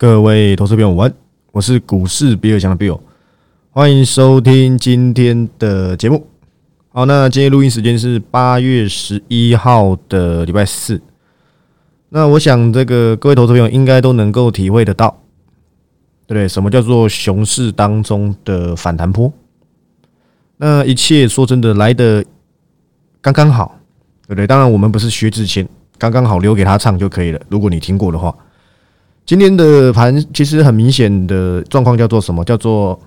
各位投资朋友晚，我是股市比尔强的 Bill，欢迎收听今天的节目。好，那今天录音时间是八月十一号的礼拜四。那我想，这个各位投资朋友应该都能够体会得到，对不对？什么叫做熊市当中的反弹波？那一切说真的来的刚刚好，对不对？当然，我们不是薛之谦，刚刚好留给他唱就可以了。如果你听过的话。今天的盘其实很明显的状况叫做什么？叫做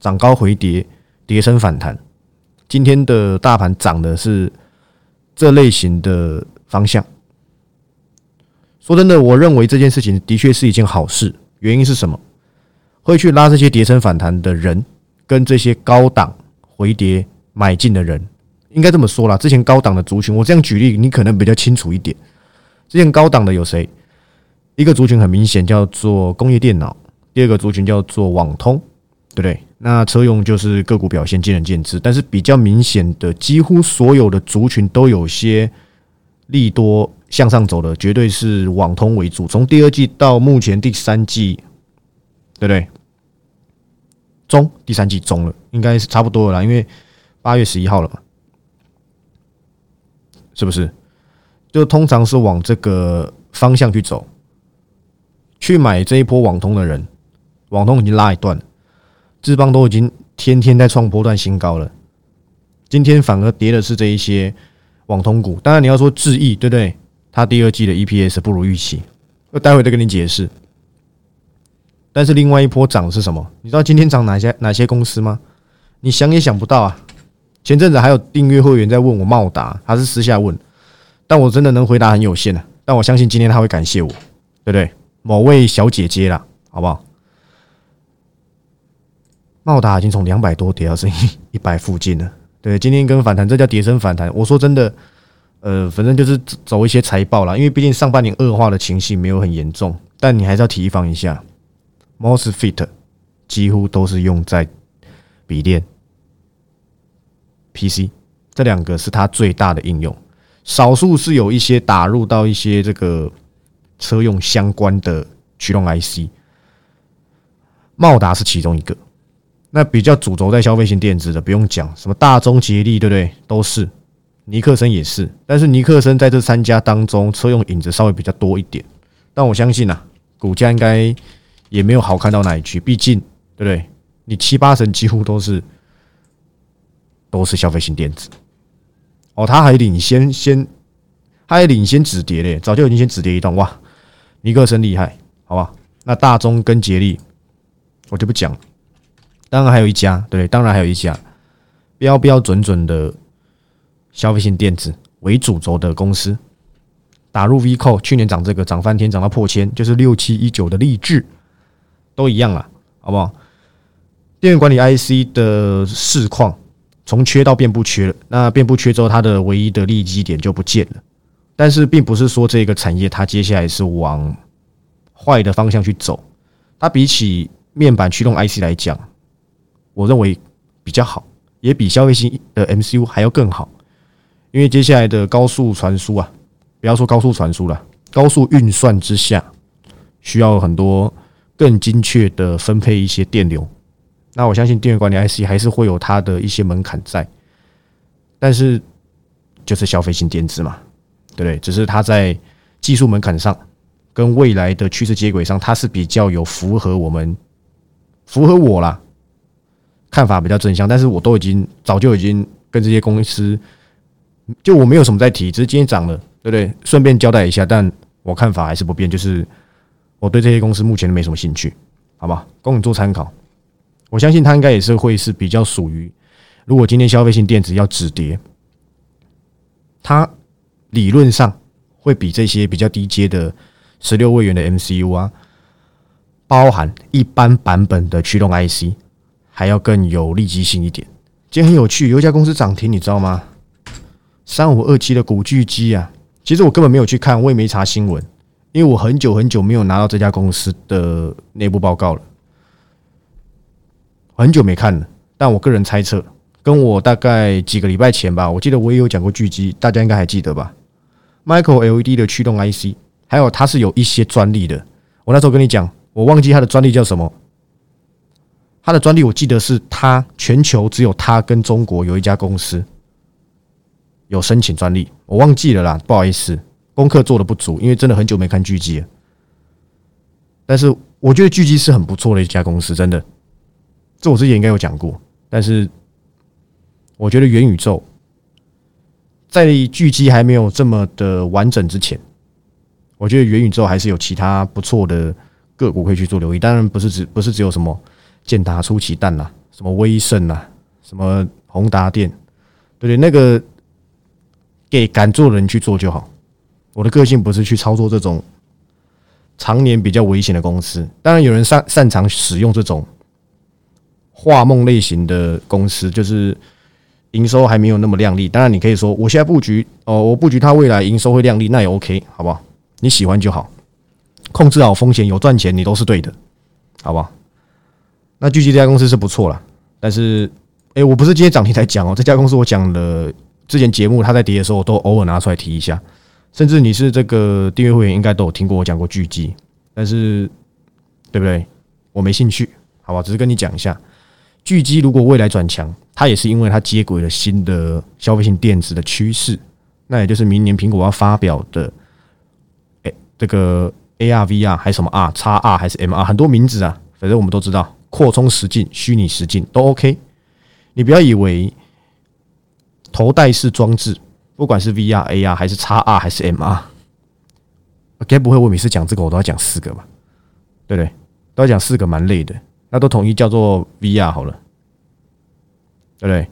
涨高回跌，跌升反弹。今天的大盘涨的是这类型的方向。说真的，我认为这件事情的确是一件好事。原因是什么？会去拉这些跌升反弹的人，跟这些高档回跌买进的人，应该这么说啦。之前高档的族群，我这样举例，你可能比较清楚一点。之前高档的有谁？一个族群很明显叫做工业电脑，第二个族群叫做网通，对不对？那车用就是个股表现见仁见智，但是比较明显的，几乎所有的族群都有些利多向上走的，绝对是网通为主。从第二季到目前第三季，对不对？中第三季中了，应该是差不多了啦，因为八月十一号了嘛，是不是？就通常是往这个方向去走。去买这一波网通的人，网通已经拉一段了，智邦都已经天天在创波段新高了。今天反而跌的是这一些网通股。当然你要说智易，对不对？它第二季的 EPS 不如预期，我待会再跟你解释。但是另外一波涨是什么？你知道今天涨哪些哪些公司吗？你想也想不到啊！前阵子还有订阅会员在问我茂达，他是私下问，但我真的能回答很有限的。但我相信今天他会感谢我，对不对？某位小姐姐啦，好不好？茂达已经从两百多跌到剩一一百附近了。对，今天跟反弹，这叫跌升反弹。我说真的，呃，反正就是走一些财报啦，因为毕竟上半年恶化的情绪没有很严重，但你还是要提防一下。Mosfet 几乎都是用在笔电、PC 这两个是它最大的应用，少数是有一些打入到一些这个。车用相关的驱动 IC，茂达是其中一个。那比较主轴在消费型电子的，不用讲，什么大中捷力，对不对？都是。尼克森也是，但是尼克森在这三家当中，车用影子稍微比较多一点。但我相信啊，股价应该也没有好看到哪里去，毕竟，对不对？你七八成几乎都是都是消费型电子。哦，它还领先先，它还领先止跌嘞，早就已经先止跌一段哇！尼克森厉害，好吧？那大中跟捷力，我就不讲了。当然还有一家，对，当然还有一家标标准准的消费性电子为主轴的公司，打入 V 扣，去年涨这个涨翻天，涨到破千，就是六七一九的励志，都一样了，好不好？电源管理 IC 的市况从缺到变不缺了，那变不缺之后，它的唯一的利基点就不见了。但是并不是说这个产业它接下来是往坏的方向去走，它比起面板驱动 IC 来讲，我认为比较好，也比消费性的 MCU 还要更好，因为接下来的高速传输啊，不要说高速传输了，高速运算之下，需要很多更精确的分配一些电流，那我相信电源管理 IC 还是会有它的一些门槛在，但是就是消费性电子嘛。对不对？只是它在技术门槛上，跟未来的趋势接轨上，它是比较有符合我们、符合我啦看法比较正向。但是我都已经早就已经跟这些公司，就我没有什么在提，只是今天涨了，对不对？顺便交代一下，但我看法还是不变，就是我对这些公司目前没什么兴趣，好吧？供你做参考。我相信它应该也是会是比较属于，如果今天消费性电子要止跌，它。理论上会比这些比较低阶的十六位元的 MCU 啊，包含一般版本的驱动 IC，还要更有利基性一点。今天很有趣，有一家公司涨停，你知道吗？三五二七的古巨基啊，其实我根本没有去看，我也没查新闻，因为我很久很久没有拿到这家公司的内部报告了，很久没看了。但我个人猜测，跟我大概几个礼拜前吧，我记得我也有讲过巨基，大家应该还记得吧？Micro LED 的驱动 IC，还有它是有一些专利的，我那时候跟你讲，我忘记它的专利叫什么。它的专利我记得是它全球只有它跟中国有一家公司有申请专利，我忘记了啦，不好意思，功课做的不足，因为真的很久没看剧集了。但是我觉得剧集是很不错的一家公司，真的，这我之前应该有讲过。但是我觉得元宇宙在剧集还没有这么的完整之前，我觉得元宇宙还是有其他不错的个股可以去做留意。当然不是只不是只有什么。建达出奇蛋啦，什么威盛啦，什么宏达电，对对？那个给敢做的人去做就好。我的个性不是去操作这种常年比较危险的公司。当然，有人擅擅长使用这种画梦类型的公司，就是营收还没有那么亮丽。当然，你可以说我现在布局哦，我布局它未来营收会亮丽，那也 OK，好不好？你喜欢就好，控制好风险，有赚钱，你都是对的，好不好？那聚集这家公司是不错了，但是，哎，我不是今天涨停才讲哦，这家公司我讲了，之前节目它在跌的时候，我都偶尔拿出来提一下，甚至你是这个订阅会员，应该都有听过我讲过聚集，但是，对不对？我没兴趣，好吧，只是跟你讲一下，聚集如果未来转强，它也是因为它接轨了新的消费性电子的趋势，那也就是明年苹果要发表的，哎，这个 AR、VR 还是什么 R、x R 还是 MR，很多名字啊，反正我们都知道。扩充实境、虚拟实境都 OK，你不要以为头戴式装置，不管是 VR、AR 还是 XR 还是 MR，该不会我每次讲这个我都要讲四个吧？对不对？都要讲四个，蛮累的。那都统一叫做 VR 好了，对不对？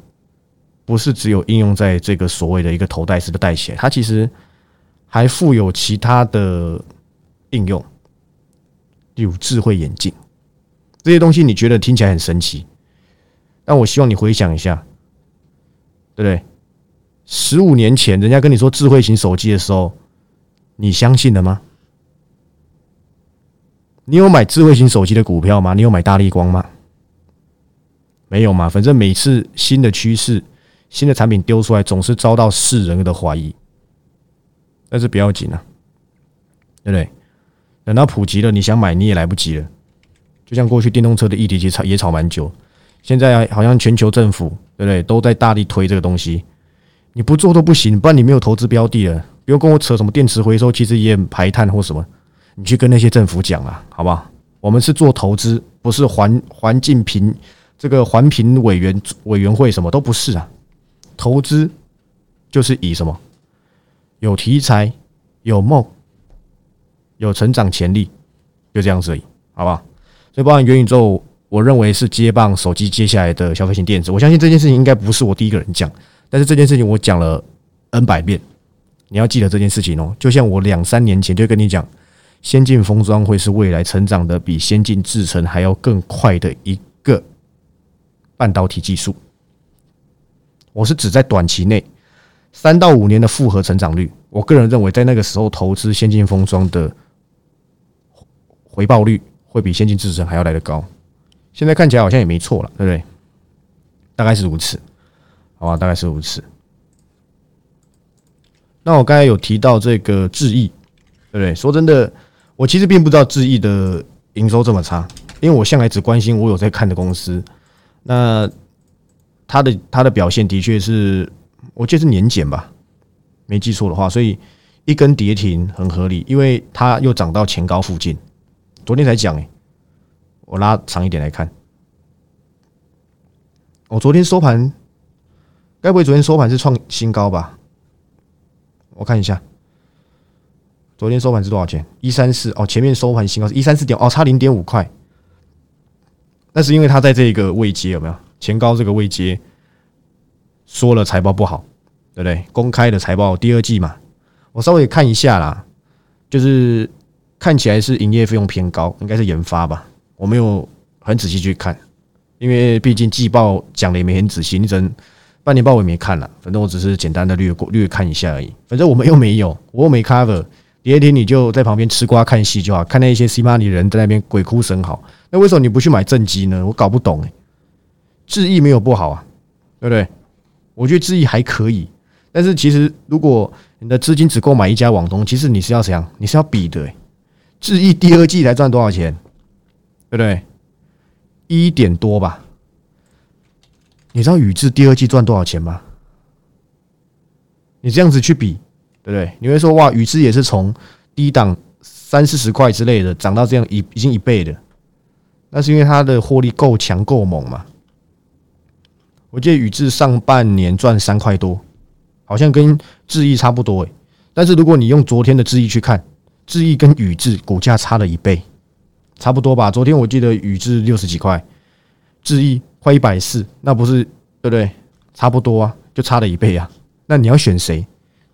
不是只有应用在这个所谓的一个头戴式的戴起来，它其实还附有其他的应用，例如智慧眼镜。这些东西你觉得听起来很神奇，但我希望你回想一下，对不对？十五年前人家跟你说智慧型手机的时候，你相信了吗？你有买智慧型手机的股票吗？你有买大力光吗？没有嘛？反正每次新的趋势、新的产品丢出来，总是遭到世人的怀疑，但是不要紧啊，对不对？等到普及了，你想买你也来不及了。就像过去电动车的议题，其实也炒蛮久。现在好像全球政府对不对都在大力推这个东西，你不做都不行，不然你没有投资标的了。不用跟我扯什么电池回收，其实也排碳或什么，你去跟那些政府讲啊，好不好？我们是做投资，不是环环境评这个环评委员委员会，什么都不是啊。投资就是以什么有题材、有梦、有成长潜力，就这样子而已，好不好？所以，包含元宇宙，我认为是接棒手机接下来的消费型电子。我相信这件事情应该不是我第一个人讲，但是这件事情我讲了 N 百遍，你要记得这件事情哦。就像我两三年前就跟你讲，先进封装会是未来成长的比先进制程还要更快的一个半导体技术。我是指在短期内三到五年的复合成长率，我个人认为在那个时候投资先进封装的回报率。会比先进制程还要来得高，现在看起来好像也没错了，对不对？大概是如此，好吧，大概是如此。那我刚才有提到这个智毅，对不对？说真的，我其实并不知道智毅的营收这么差，因为我向来只关心我有在看的公司。那它的它的表现的确是，我记得是年检吧，没记错的话，所以一根跌停很合理，因为它又涨到前高附近。昨天才讲哎，我拉长一点来看。我昨天收盘，该不会昨天收盘是创新高吧？我看一下，昨天收盘是多少钱？一三四哦，前面收盘新高是一三四点哦，差零点五块。那是因为它在这个位阶有没有前高这个位阶说了财报不好，对不对？公开的财报第二季嘛，我稍微看一下啦，就是。看起来是营业费用偏高，应该是研发吧？我没有很仔细去看，因为毕竟季报讲的也没很仔细，你整半年报我也没看了，反正我只是简单的略过略看一下而已。反正我们又没有，我又没 cover，第二天你就在旁边吃瓜看戏就好，看那些 C 马里人在那边鬼哭神嚎。那为什么你不去买正机呢？我搞不懂哎。智毅没有不好啊，对不对？我觉得智毅还可以，但是其实如果你的资金只够买一家网通，其实你是要怎样？你是要比的。智毅第二季才赚多少钱？对不对？一点多吧。你知道宇智第二季赚多少钱吗？你这样子去比，对不对？你会说哇，宇智也是从低档三四十块之类的涨到这样一已经一倍的，那是因为它的获利够强够猛嘛。我记得宇智上半年赚三块多，好像跟智毅差不多诶。但是如果你用昨天的智毅去看，智毅跟宇智股价差了一倍，差不多吧？昨天我记得宇智六十几块，智毅快一百四，那不是对不对？差不多啊，就差了一倍啊。那你要选谁？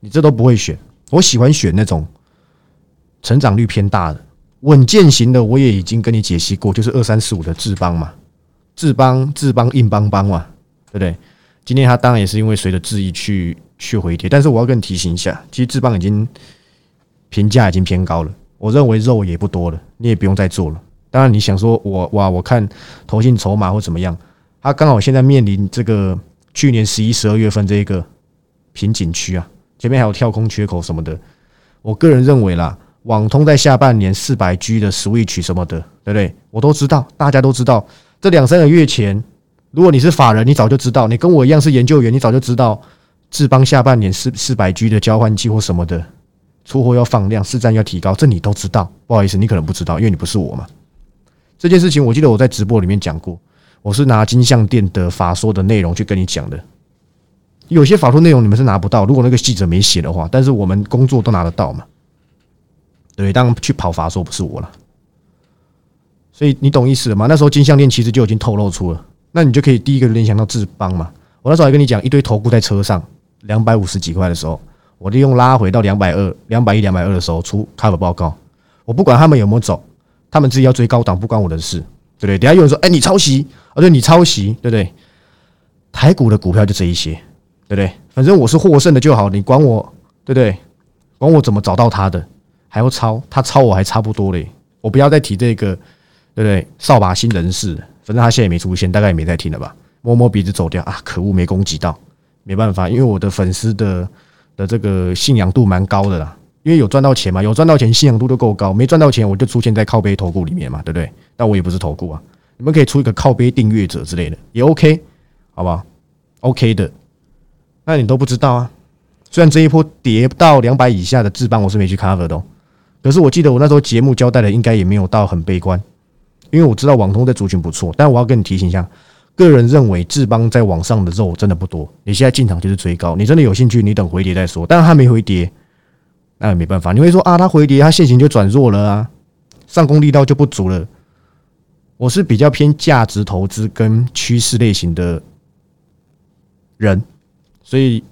你这都不会选。我喜欢选那种成长率偏大的、稳健型的。我也已经跟你解析过，就是二三四五的智邦嘛，智邦智邦硬邦邦嘛。对不对？今天它当然也是因为随着智毅去去回跌，但是我要跟你提醒一下，其实智邦已经评价已经偏高了，我认为肉也不多了，你也不用再做了。当然你想说我哇，我看投信筹码或怎么样，它刚好现在面临这个去年十一、十二月份这一个瓶颈区啊，前面还有跳空缺口什么的。我个人认为啦，网通在下半年四百 G 的 Switch 什么的，对不对？我都知道，大家都知道，这两三个月前。如果你是法人，你早就知道；你跟我一样是研究员，你早就知道智邦下半年四四百 G 的交换机或什么的出货要放量，市占要提高，这你都知道。不好意思，你可能不知道，因为你不是我嘛。这件事情我记得我在直播里面讲过，我是拿金相店的法说的内容去跟你讲的。有些法说内容你们是拿不到，如果那个记者没写的话，但是我们工作都拿得到嘛。对，当然去跑法说不是我了，所以你懂意思了吗？那时候金项链其实就已经透露出了。那你就可以第一个联想到志邦嘛。我那时候还跟你讲，一堆头箍在车上两百五十几块的时候，我利用拉回到两百二、两百一、两百二的时候出 cover 报告。我不管他们有没有走，他们自己要追高档，不关我的事，对不对？等下有人说，哎，你抄袭，啊，对，你抄袭，对不对？台股的股票就这一些，对不对？反正我是获胜的就好，你管我，对不对？管我怎么找到他的，还要抄，他抄我还差不多嘞。我不要再提这个，对不对？扫把星人士。反正他现在也没出现，大概也没在听了吧？摸摸鼻子走掉啊！可恶，没攻击到，没办法，因为我的粉丝的的这个信仰度蛮高的啦。因为有赚到钱嘛，有赚到钱，信仰度都够高。没赚到钱，我就出现在靠背投顾里面嘛，对不对？但我也不是投顾啊，你们可以出一个靠背订阅者之类的，也 OK，好不好？OK 的，那你都不知道啊。虽然这一波跌到两百以下的智邦，我是没去 cover 的，哦可是我记得我那时候节目交代的，应该也没有到很悲观。因为我知道网通的族群不错，但我要跟你提醒一下，个人认为智邦在网上的肉真的不多。你现在进场就是追高，你真的有兴趣，你等回跌再说。但是它没回跌，那也没办法。你会说啊，它回跌，它现行就转弱了啊，上攻力道就不足了。我是比较偏价值投资跟趋势类型的人，所以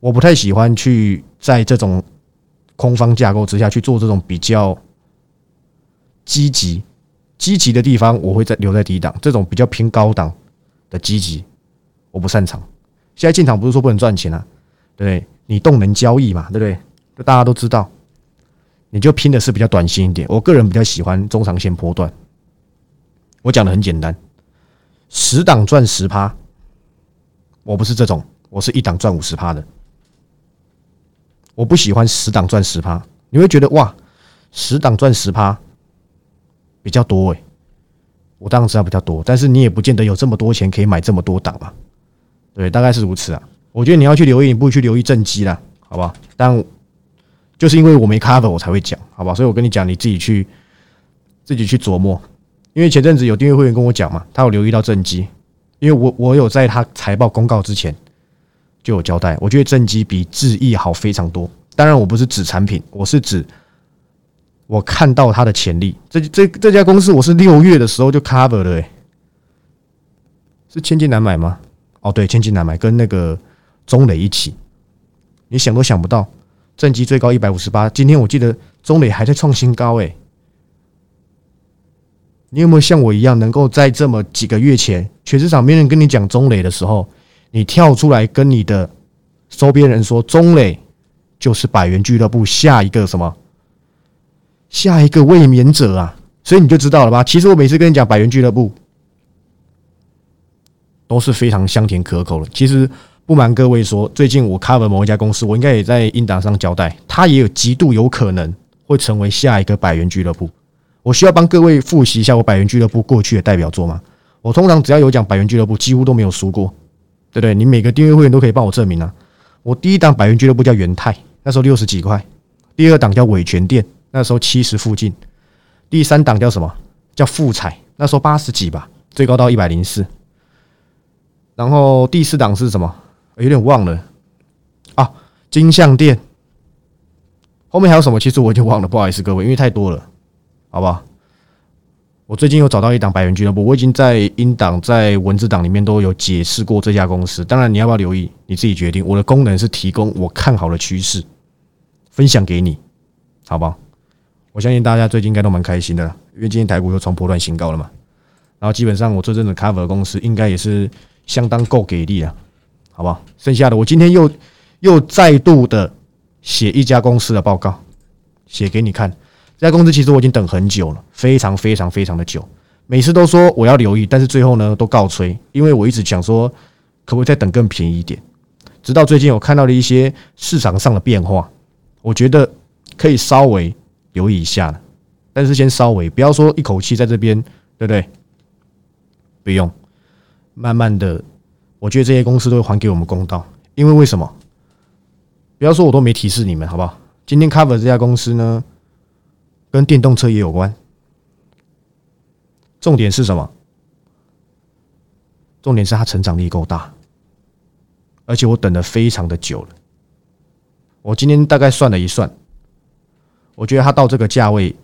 我不太喜欢去在这种空方架构之下去做这种比较积极。积极的地方，我会在留在低档；这种比较偏高档的积极，我不擅长。现在进场不是说不能赚钱啊，对不对？你动能交易嘛，对不对？就大家都知道，你就拼的是比较短线一点。我个人比较喜欢中长线波段。我讲的很简单，十档赚十趴，我不是这种，我是一档赚五十趴的。我不喜欢十档赚十趴，你会觉得哇，十档赚十趴。比较多诶，我当然知道比较多，但是你也不见得有这么多钱可以买这么多档嘛。对，大概是如此啊。我觉得你要去留意，你不如去留意正机啦，好不好？但就是因为我没 cover，我才会讲，好吧？所以我跟你讲，你自己去自己去琢磨。因为前阵子有订阅会员跟我讲嘛，他有留意到正机，因为我我有在他财报公告之前就有交代，我觉得正机比智毅好非常多。当然，我不是指产品，我是指。我看到它的潜力，这这这家公司我是六月的时候就 cover 了，哎，是千金难买吗？哦，对，千金难买，跟那个中磊一起，你想都想不到，正极最高一百五十八，今天我记得中磊还在创新高，哎，你有没有像我一样，能够在这么几个月前，全市场没人跟你讲中磊的时候，你跳出来跟你的周边人说，中磊就是百元俱乐部下一个什么？下一个卫冕者啊，所以你就知道了吧？其实我每次跟你讲百元俱乐部，都是非常香甜可口的。其实不瞒各位说，最近我 cover 某一家公司，我应该也在英档上交代，它也有极度有可能会成为下一个百元俱乐部。我需要帮各位复习一下我百元俱乐部过去的代表作吗？我通常只要有讲百元俱乐部，几乎都没有输过，对不对？你每个订阅会员都可以帮我证明啊。我第一档百元俱乐部叫元泰，那时候六十几块；第二档叫伟全店，那时候七十附近；第三档叫什么？叫富彩，那时候八十几吧，最高到一百零四。然后第四档是什么？有点忘了啊，金项店。后面还有什么？其实我已经忘了，不好意思各位，因为太多了，好不好？我最近有找到一档百元俱乐部，我已经在音档、在文字档里面都有解释过这家公司。当然，你要不要留意，你自己决定。我的功能是提供我看好的趋势，分享给你，好不好？我相信大家最近应该都蛮开心的，因为今天台股又创破断新高了嘛。然后基本上我这阵子 cover 的公司应该也是相当够给力了，好不好？剩下的我今天又又再度的写一家公司的报告，写给你看。这家公司其实我已经等很久了，非常非常非常的久。每次都说我要留意，但是最后呢都告吹，因为我一直想说可不可以再等更便宜一点。直到最近我看到了一些市场上的变化，我觉得可以稍微留意一下了。但是先稍微不要说一口气在这边，对不对？不用，慢慢的，我觉得这些公司都会还给我们公道。因为为什么？不要说我都没提示你们，好不好？今天 cover 这家公司呢？跟电动车也有关，重点是什么？重点是它成长力够大，而且我等的非常的久了。我今天大概算了一算，我觉得它到这个价位，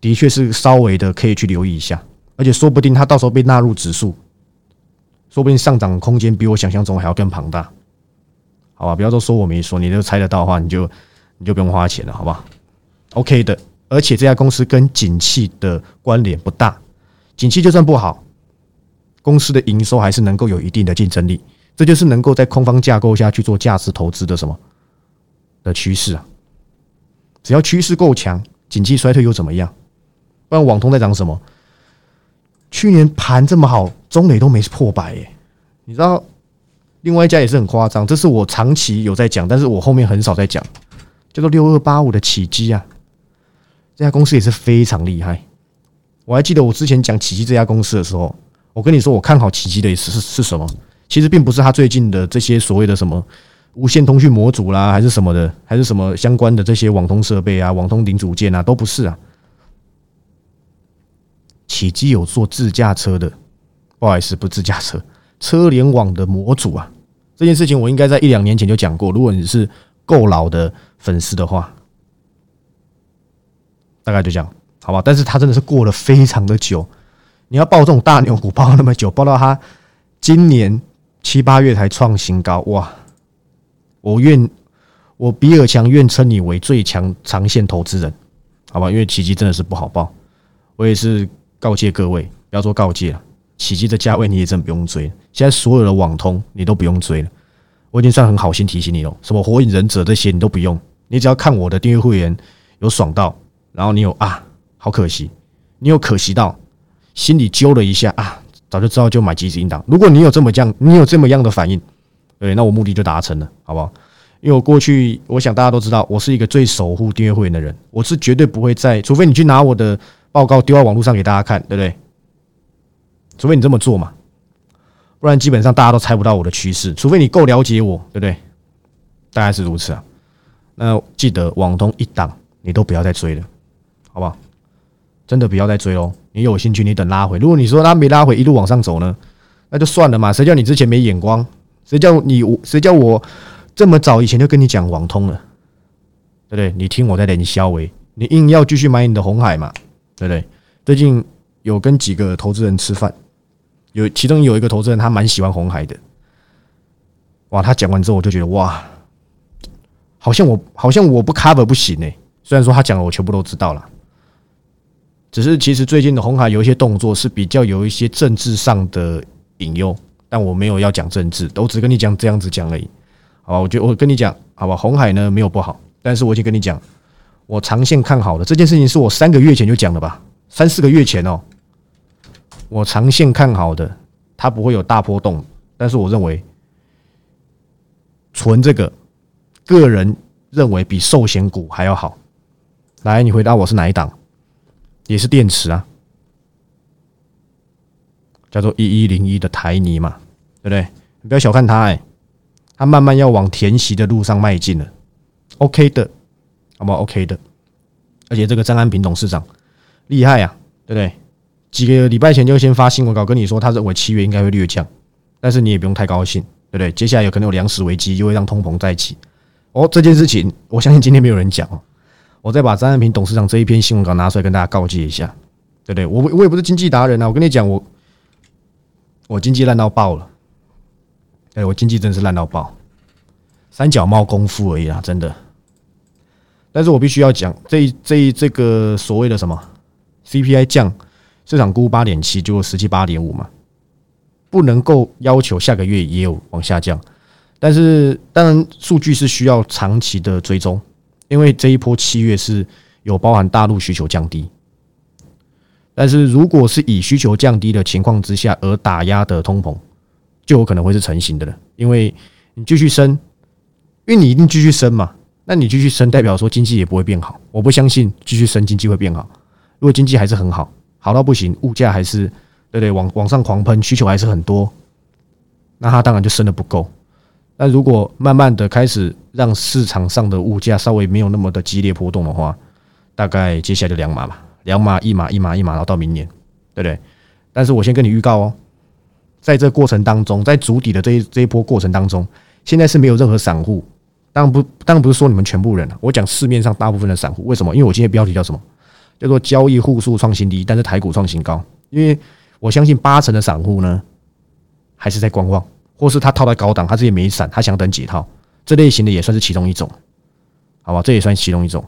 的确是稍微的可以去留意一下，而且说不定它到时候被纳入指数，说不定上涨空间比我想象中还要更庞大。好吧，不要都说我没说，你都猜得到的话，你就你就不用花钱了，好不好？OK 的。而且这家公司跟景气的关联不大，景气就算不好，公司的营收还是能够有一定的竞争力。这就是能够在空方架构下去做价值投资的什么的趋势啊？只要趋势够强，景气衰退又怎么样？不然网通在涨什么？去年盘这么好，中磊都没破百耶。你知道，另外一家也是很夸张，这是我长期有在讲，但是我后面很少在讲，叫做六二八五的起基啊。这家公司也是非常厉害。我还记得我之前讲奇迹这家公司的时候，我跟你说我看好奇迹的是是是什么？其实并不是他最近的这些所谓的什么无线通讯模组啦，还是什么的，还是什么相关的这些网通设备啊、网通零组件啊，都不是啊。奇迹有做自驾车的，不好意思，不自驾车，车联网的模组啊。这件事情我应该在一两年前就讲过。如果你是够老的粉丝的话。大概就这样，好吧？但是他真的是过了非常的久，你要抱这种大牛股抱那么久，抱到他今年七八月才创新高，哇！我愿我比尔强愿称你为最强长线投资人，好吧？因为奇迹真的是不好报，我也是告诫各位，不要说告诫了，奇迹的价位你也真不用追，现在所有的网通你都不用追了，我已经算很好心提醒你了，什么火影忍者这些你都不用，你只要看我的订阅会员有爽到。然后你有啊，好可惜，你有可惜到心里揪了一下啊，早就知道就买即时应当。如果你有这么这样，你有这么样的反应，对，那我目的就达成了，好不好？因为我过去，我想大家都知道，我是一个最守护订阅会员的人，我是绝对不会在，除非你去拿我的报告丢到网络上给大家看，对不对？除非你这么做嘛，不然基本上大家都猜不到我的趋势。除非你够了解我，对不对？大概是如此啊。那记得网通一档，你都不要再追了。好不好？真的不要再追喽！你有兴趣，你等拉回。如果你说他没拉回，一路往上走呢，那就算了嘛。谁叫你之前没眼光？谁叫你我？谁叫我这么早以前就跟你讲网通了？对不对？你听我在连销维，你硬要继续买你的红海嘛？对不对？最近有跟几个投资人吃饭，有其中有一个投资人他蛮喜欢红海的。哇！他讲完之后，我就觉得哇，好像我好像我不 cover 不行哎。虽然说他讲了，我全部都知道了。只是其实最近的红海有一些动作是比较有一些政治上的引诱，但我没有要讲政治，我只跟你讲这样子讲而已，好吧？我觉我跟你讲，好吧？红海呢没有不好，但是我已经跟你讲，我长线看好的这件事情是我三个月前就讲了吧，三四个月前哦，我长线看好的，它不会有大波动，但是我认为存这个个人认为比寿险股还要好，来，你回答我是哪一档？也是电池啊，叫做一一零一的台泥嘛，对不对？你不要小看它，哎，它慢慢要往填席的路上迈进了，OK 的，好不好？OK 的，而且这个张安平董事长厉害呀，对不对？几个礼拜前就先发新闻稿跟你说，他认为七月应该会略降，但是你也不用太高兴，对不对？接下来有可能有粮食危机，又会让通膨再起。哦，这件事情我相信今天没有人讲哦。我再把张安平董事长这一篇新闻稿拿出来跟大家告诫一下，对不对？我我也不是经济达人啊，我跟你讲，我我经济烂到爆了，哎，我经济真是烂到爆，三脚猫功夫而已啊，真的。但是我必须要讲，这这这个所谓的什么 CPI 降，市场估八点七，就十七八点五嘛，不能够要求下个月也有往下降，但是当然数据是需要长期的追踪。因为这一波七月是有包含大陆需求降低，但是如果是以需求降低的情况之下而打压的通膨，就有可能会是成型的了。因为你继续升，因为你一定继续升嘛，那你继续升代表说经济也不会变好。我不相信继续升经济会变好。如果经济还是很好，好到不行，物价还是对对往往上狂喷，需求还是很多，那它当然就升的不够。那如果慢慢的开始让市场上的物价稍微没有那么的激烈波动的话，大概接下来就两码吧，两码一码一码一码，然后到明年，对不对？但是我先跟你预告哦，在这过程当中，在主底的这一这一波过程当中，现在是没有任何散户，当然不当然不是说你们全部人我讲市面上大部分的散户，为什么？因为我今天标题叫什么？叫做交易户数创新低，但是台股创新高，因为我相信八成的散户呢，还是在观望。或是他套在高档，他自己没散，他想等解套，这类型的也算是其中一种，好吧？这也算其中一种。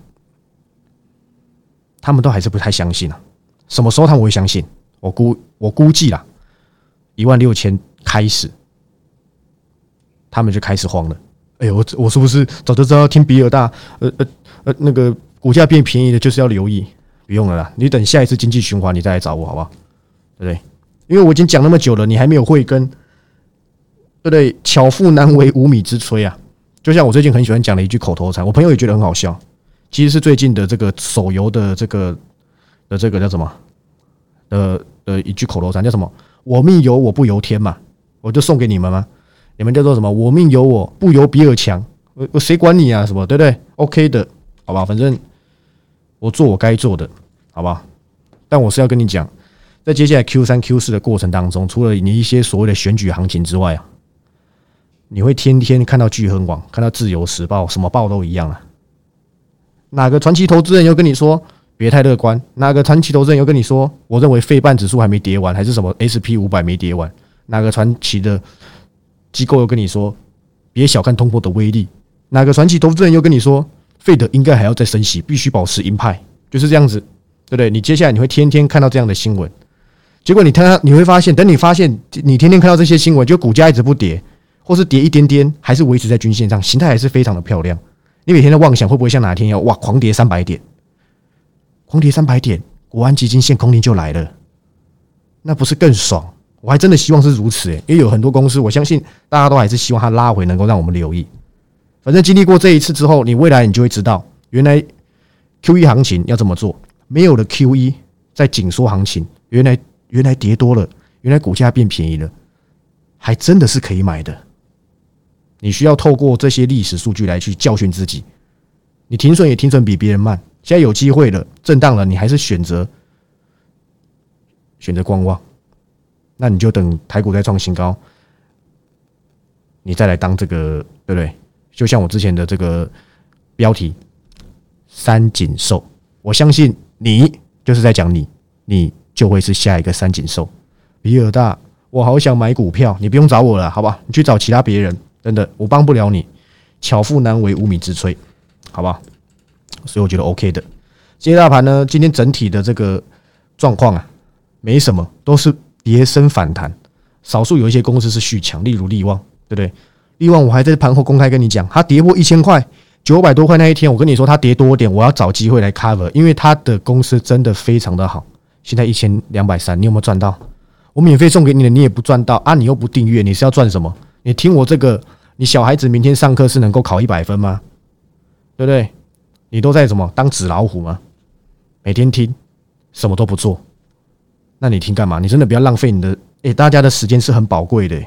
他们都还是不太相信啊，什么时候他们会相信？我估我估计啦，一万六千开始，他们就开始慌了。哎呦，我我是不是早就知道听比尔大？呃呃呃，那个股价变便宜的，就是要留意。不用了啦，你等下一次经济循环，你再来找我，好不好？对不对？因为我已经讲那么久了，你还没有慧根。对不对？巧妇难为无米之炊啊！就像我最近很喜欢讲的一句口头禅，我朋友也觉得很好笑。其实是最近的这个手游的这个的这个叫什么？呃呃，一句口头禅叫什么？我命由我不由天嘛！我就送给你们吗？你们叫做什么？我命由我不由比尔强。我我谁管你啊？什么？对不对？OK 的，好吧，反正我做我该做的，好吧。但我是要跟你讲，在接下来 Q 三 Q 四的过程当中，除了你一些所谓的选举行情之外啊。你会天天看到聚亨网，看到自由时报，什么报都一样啊。哪个传奇投资人又跟你说别太乐观？哪个传奇投资人又跟你说，我认为费半指数还没跌完，还是什么 SP 五百没跌完？哪个传奇的机构又跟你说别小看通货的威力？哪个传奇投资人又跟你说费德应该还要再升息，必须保持鹰派？就是这样子，对不对？你接下来你会天天看到这样的新闻，结果你看，你会发现，等你发现你天天看到这些新闻，就股价一直不跌。或是跌一点点，还是维持在均线上，形态还是非常的漂亮。你每天的妄想会不会像哪天要哇狂跌三百点？狂跌三百点，国安基金现空令就来了，那不是更爽？我还真的希望是如此诶，因为有很多公司，我相信大家都还是希望它拉回，能够让我们留意。反正经历过这一次之后，你未来你就会知道，原来 Q E 行情要怎么做。没有了 Q E 在紧缩行情，原来原来跌多了，原来股价变便宜了，还真的是可以买的。你需要透过这些历史数据来去教训自己。你停损也停损比别人慢，现在有机会了，震荡了，你还是选择选择观望，那你就等台股再创新高，你再来当这个对不对？就像我之前的这个标题“三井寿”，我相信你就是在讲你，你就会是下一个三井寿。比尔大，我好想买股票，你不用找我了，好吧？你去找其他别人。真的，我帮不了你。巧妇难为无米之炊，好不好？所以我觉得 OK 的。今天大盘呢，今天整体的这个状况啊，没什么，都是跌升反弹。少数有一些公司是续强，例如利旺，对不对？利旺我还在盘后公开跟你讲，它跌破一千块，九百多块那一天，我跟你说它跌多点，我要找机会来 cover，因为它的公司真的非常的好。现在一千两百三，你有没有赚到？我免费送给你的，你也不赚到啊！你又不订阅，你是要赚什么？你听我这个。你小孩子明天上课是能够考一百分吗？对不对？你都在什么当纸老虎吗？每天听，什么都不做，那你听干嘛？你真的不要浪费你的，诶，大家的时间是很宝贵的，对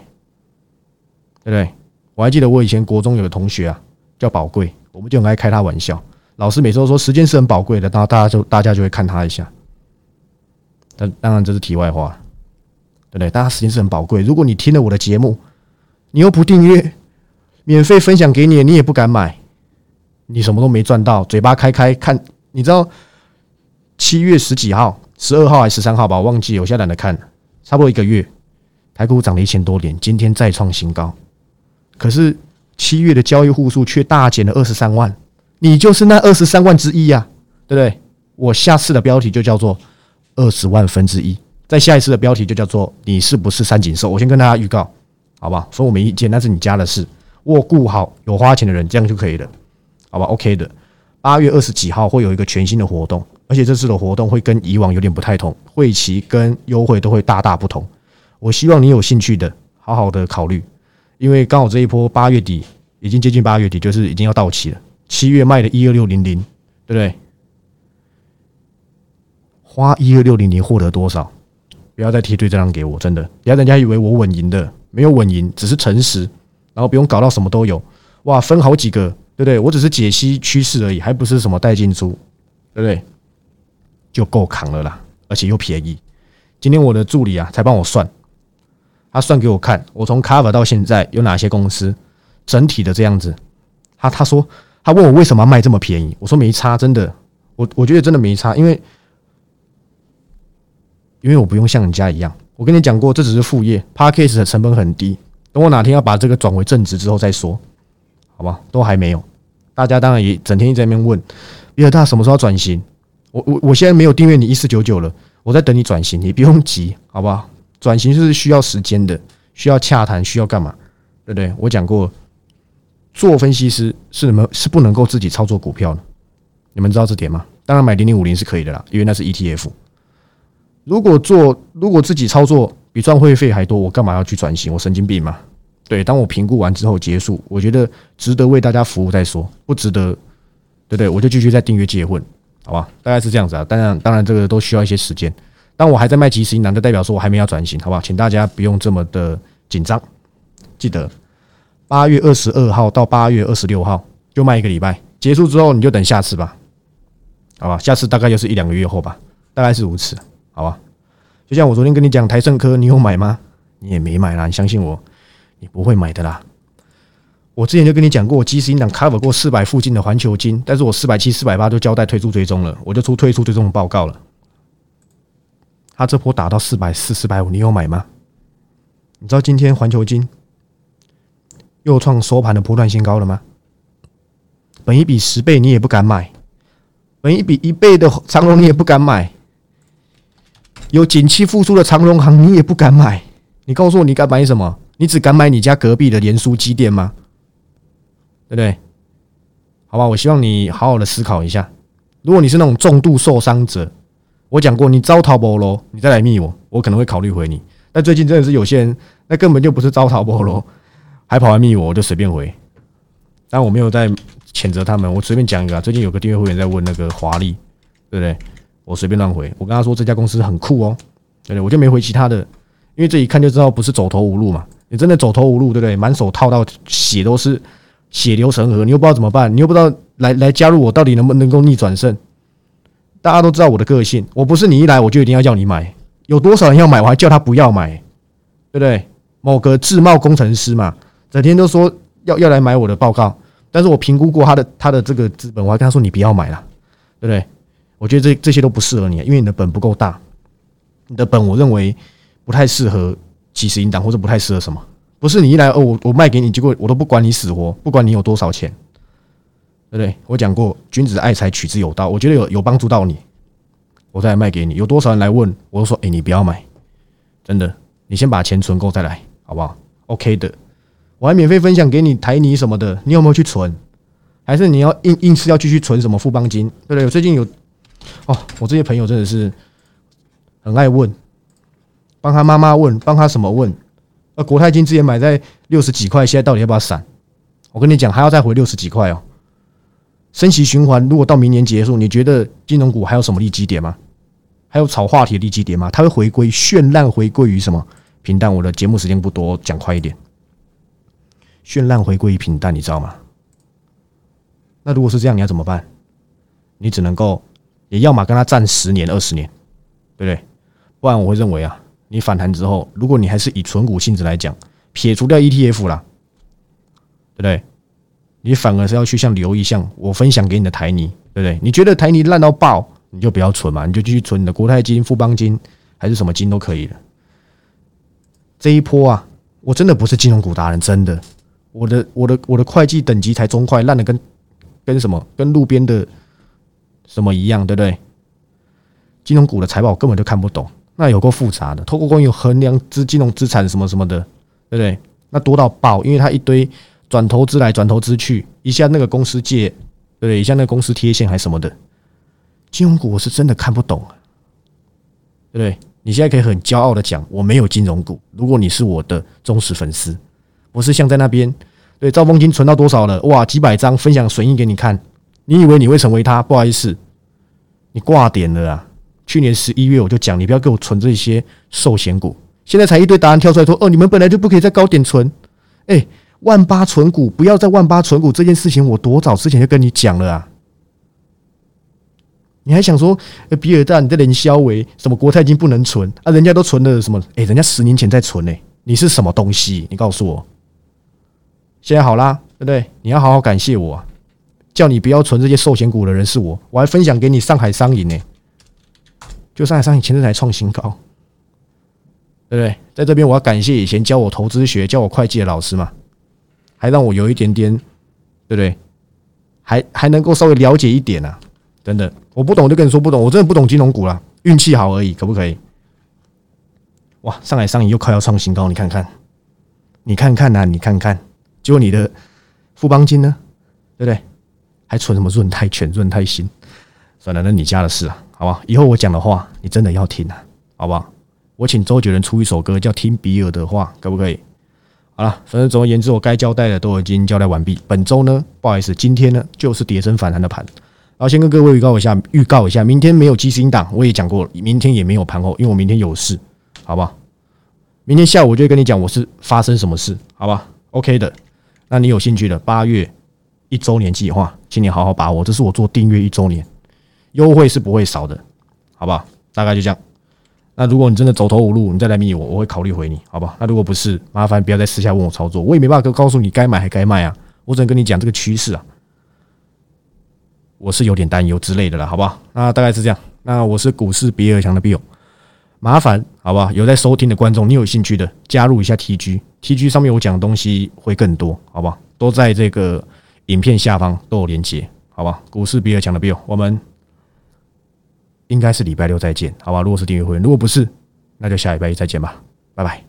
不对？我还记得我以前国中有个同学啊，叫宝贵，我们就很爱开他玩笑。老师每次都说时间是很宝贵的，然后大家就大家就会看他一下。但当然这是题外话，对不对？大家时间是很宝贵。如果你听了我的节目，你又不订阅，免费分享给你，你也不敢买，你什么都没赚到，嘴巴开开看。你知道七月十几号、十二号还是十三号吧？我忘记，我现在懒得看。差不多一个月，台股涨了一千多点，今天再创新高。可是七月的交易户数却大减了二十三万，你就是那二十三万之一呀，对不对？我下次的标题就叫做二十万分之一，在下一次的标题就叫做你是不是三井寿？我先跟大家预告，好吧？说我没意见，那是你家的事，我顾好有花钱的人，这样就可以了，好吧？OK 的。八月二十几号会有一个全新的活动，而且这次的活动会跟以往有点不太同，会期跟优惠都会大大不同。我希望你有兴趣的，好好的考虑。因为刚好这一波八月底已经接近八月底，就是已经要到期了。七月卖的一二六零零，对不对？花一二六零零获得多少？不要再贴对这张给我，真的，不要人家以为我稳赢的，没有稳赢，只是诚实，然后不用搞到什么都有。哇，分好几个，对不对？我只是解析趋势而已，还不是什么带进出，对不对？就够扛了啦，而且又便宜。今天我的助理啊，才帮我算。他算给我看，我从 cover 到现在有哪些公司整体的这样子。他他说他问我为什么卖这么便宜，我说没差，真的，我我觉得真的没差，因为因为我不用像你家一样，我跟你讲过，这只是副业 p a r k a s 的成本很低。等我哪天要把这个转为正职之后再说，好吧？都还没有。大家当然也整天一直在那边问，比尔大什么时候转型？我我我现在没有订阅你一四九九了，我在等你转型，你不用急，好不好？转型是需要时间的，需要洽谈，需要干嘛？对不对？我讲过，做分析师是你们是不能够自己操作股票的，你们知道这点吗？当然买零零五零是可以的啦，因为那是 ETF。如果做如果自己操作比赚会费还多，我干嘛要去转型？我神经病吗？对，当我评估完之后结束，我觉得值得为大家服务再说，不值得，对不对？我就继续在订阅结婚，好吧？大概是这样子啊。当然，当然这个都需要一些时间。当我还在卖即时银行，就代表说我还没有转型，好不好？请大家不用这么的紧张。记得八月二十二号到八月二十六号就卖一个礼拜，结束之后你就等下次吧，好吧？下次大概就是一两个月后吧，大概是如此，好吧？就像我昨天跟你讲台盛科，你有买吗？你也没买啦，你相信我，你不会买的啦。我之前就跟你讲过，我即时银行 cover 过四百附近的环球金，但是我四百七、四百八就交代退出追踪了，我就出退出追踪的报告了。他这波打到四百四、四百五，你有买吗？你知道今天环球金又创收盘的波段新高了吗？本一比十倍你也不敢买，本一比一倍的长龙你也不敢买，有景气复苏的长荣行你也不敢买。你告诉我你敢买什么？你只敢买你家隔壁的连书机店吗？对不对？好吧，我希望你好好的思考一下。如果你是那种重度受伤者。我讲过，你招淘宝喽，你再来密我，我可能会考虑回你。但最近真的是有些人，那根本就不是招淘宝喽，还跑来密我，我就随便回。但我没有在谴责他们，我随便讲一个。最近有个订阅会员在问那个华丽，对不对？我随便乱回。我跟他说这家公司很酷哦，对不对？我就没回其他的，因为这一看就知道不是走投无路嘛。你真的走投无路，对不对？满手套到血都是血流成河，你又不知道怎么办，你又不知道来来加入我到底能不能够逆转胜。大家都知道我的个性，我不是你一来我就一定要叫你买，有多少人要买我还叫他不要买，对不对？某个自贸工程师嘛，整天都说要要来买我的报告，但是我评估过他的他的这个资本，我还跟他说你不要买了，对不对？我觉得这这些都不适合你，因为你的本不够大，你的本我认为不太适合几十银档或者不太适合什么，不是你一来哦我我卖给你，结果我都不管你死活，不管你有多少钱。对不对？我讲过，君子爱财，取之有道。我觉得有有帮助到你，我再卖给你。有多少人来问，我都说：哎，你不要买，真的，你先把钱存够再来，好不好？OK 的，我还免费分享给你台泥什么的，你有没有去存？还是你要硬硬是要继续存什么富邦金？对不对？最近有哦，我这些朋友真的是很爱问，帮他妈妈问，帮他什么问？呃，国泰金之前买在六十几块，现在到底要不要闪？我跟你讲，还要再回六十几块哦。升息循环如果到明年结束，你觉得金融股还有什么利基点吗？还有炒话题的利基点吗？它会回归绚烂，回归于什么平淡？我的节目时间不多，讲快一点。绚烂回归于平淡，你知道吗？那如果是这样，你要怎么办？你只能够，也要么跟他战十年、二十年，对不对？不然我会认为啊，你反弹之后，如果你还是以纯股性质来讲，撇除掉 ETF 啦，对不对？你反而是要去像留意像我分享给你的台泥，对不对？你觉得台泥烂到爆，你就不要存嘛，你就继续存你的国泰金、富邦金还是什么金都可以的。这一波啊，我真的不是金融股达人，真的，我的我的我的会计等级才中快，烂的跟跟什么跟路边的什么一样，对不对？金融股的财报根本就看不懂，那有够复杂的，透过关于衡量资金融资产什么什么的，对不对？那多到爆，因为它一堆。转投资来，转投资去，一下那个公司借，对不对？一下那个公司贴现还什么的，金融股我是真的看不懂，对不对？你现在可以很骄傲的讲，我没有金融股。如果你是我的忠实粉丝，我是像在那边，对，兆丰金存到多少了？哇，几百张分享损益给你看，你以为你会成为他？不好意思，你挂点了啊！去年十一月我就讲，你不要给我存这些寿险股，现在才一堆答案跳出来说，哦，你们本来就不可以在高点存，哎。万八存股，不要在万八存股这件事情，我多早之前就跟你讲了啊！你还想说，比尔大你在连销为什么国泰金不能存啊？人家都存了什么？哎，人家十年前在存呢，你是什么东西？你告诉我，现在好啦，对不对？你要好好感谢我，叫你不要存这些寿险股的人是我，我还分享给你上海商银呢，就上海商银前阵才创新高，对不对？在这边我要感谢以前教我投资学、教我会计的老师嘛。还让我有一点点，对不对？还还能够稍微了解一点啊，等等，我不懂我就跟你说不懂，我真的不懂金融股了，运气好而已，可不可以？哇，上海商银又快要创新高，你看看，你看看呐，你看看，结果你的富邦金呢，对不对？还存什么润泰全、润泰新？算了，那你家的事啊，好吧？以后我讲的话，你真的要听啊，好不好？我请周杰伦出一首歌，叫《听比尔的话》，可不可以？好了，反正总而言之，我该交代的都已经交代完毕。本周呢，不好意思，今天呢就是跌升反弹的盘。然后先跟各位预告一下，预告一下，明天没有基金档，我也讲过了，明天也没有盘后，因为我明天有事，好不好？明天下午我就跟你讲我是发生什么事，好吧？OK 的，那你有兴趣的八月一周年计划，请你好好把握，这是我做订阅一周年优惠是不会少的，好不好？大概就这样。那如果你真的走投无路，你再来密我，我会考虑回你，好不好？那如果不是，麻烦不要再私下问我操作，我也没办法告诉你该买还该卖啊。我只能跟你讲这个趋势啊，我是有点担忧之类的了，好不好？那大概是这样。那我是股市比尔强的 Bill，麻烦好不好？有在收听的观众，你有兴趣的加入一下 TG，TG 上面我讲的东西会更多，好不好？都在这个影片下方都有连接，好吧？股市比尔强的 Bill，我们。应该是礼拜六再见，好吧？如果是订阅会员，如果不是，那就下礼拜一再见吧，拜拜。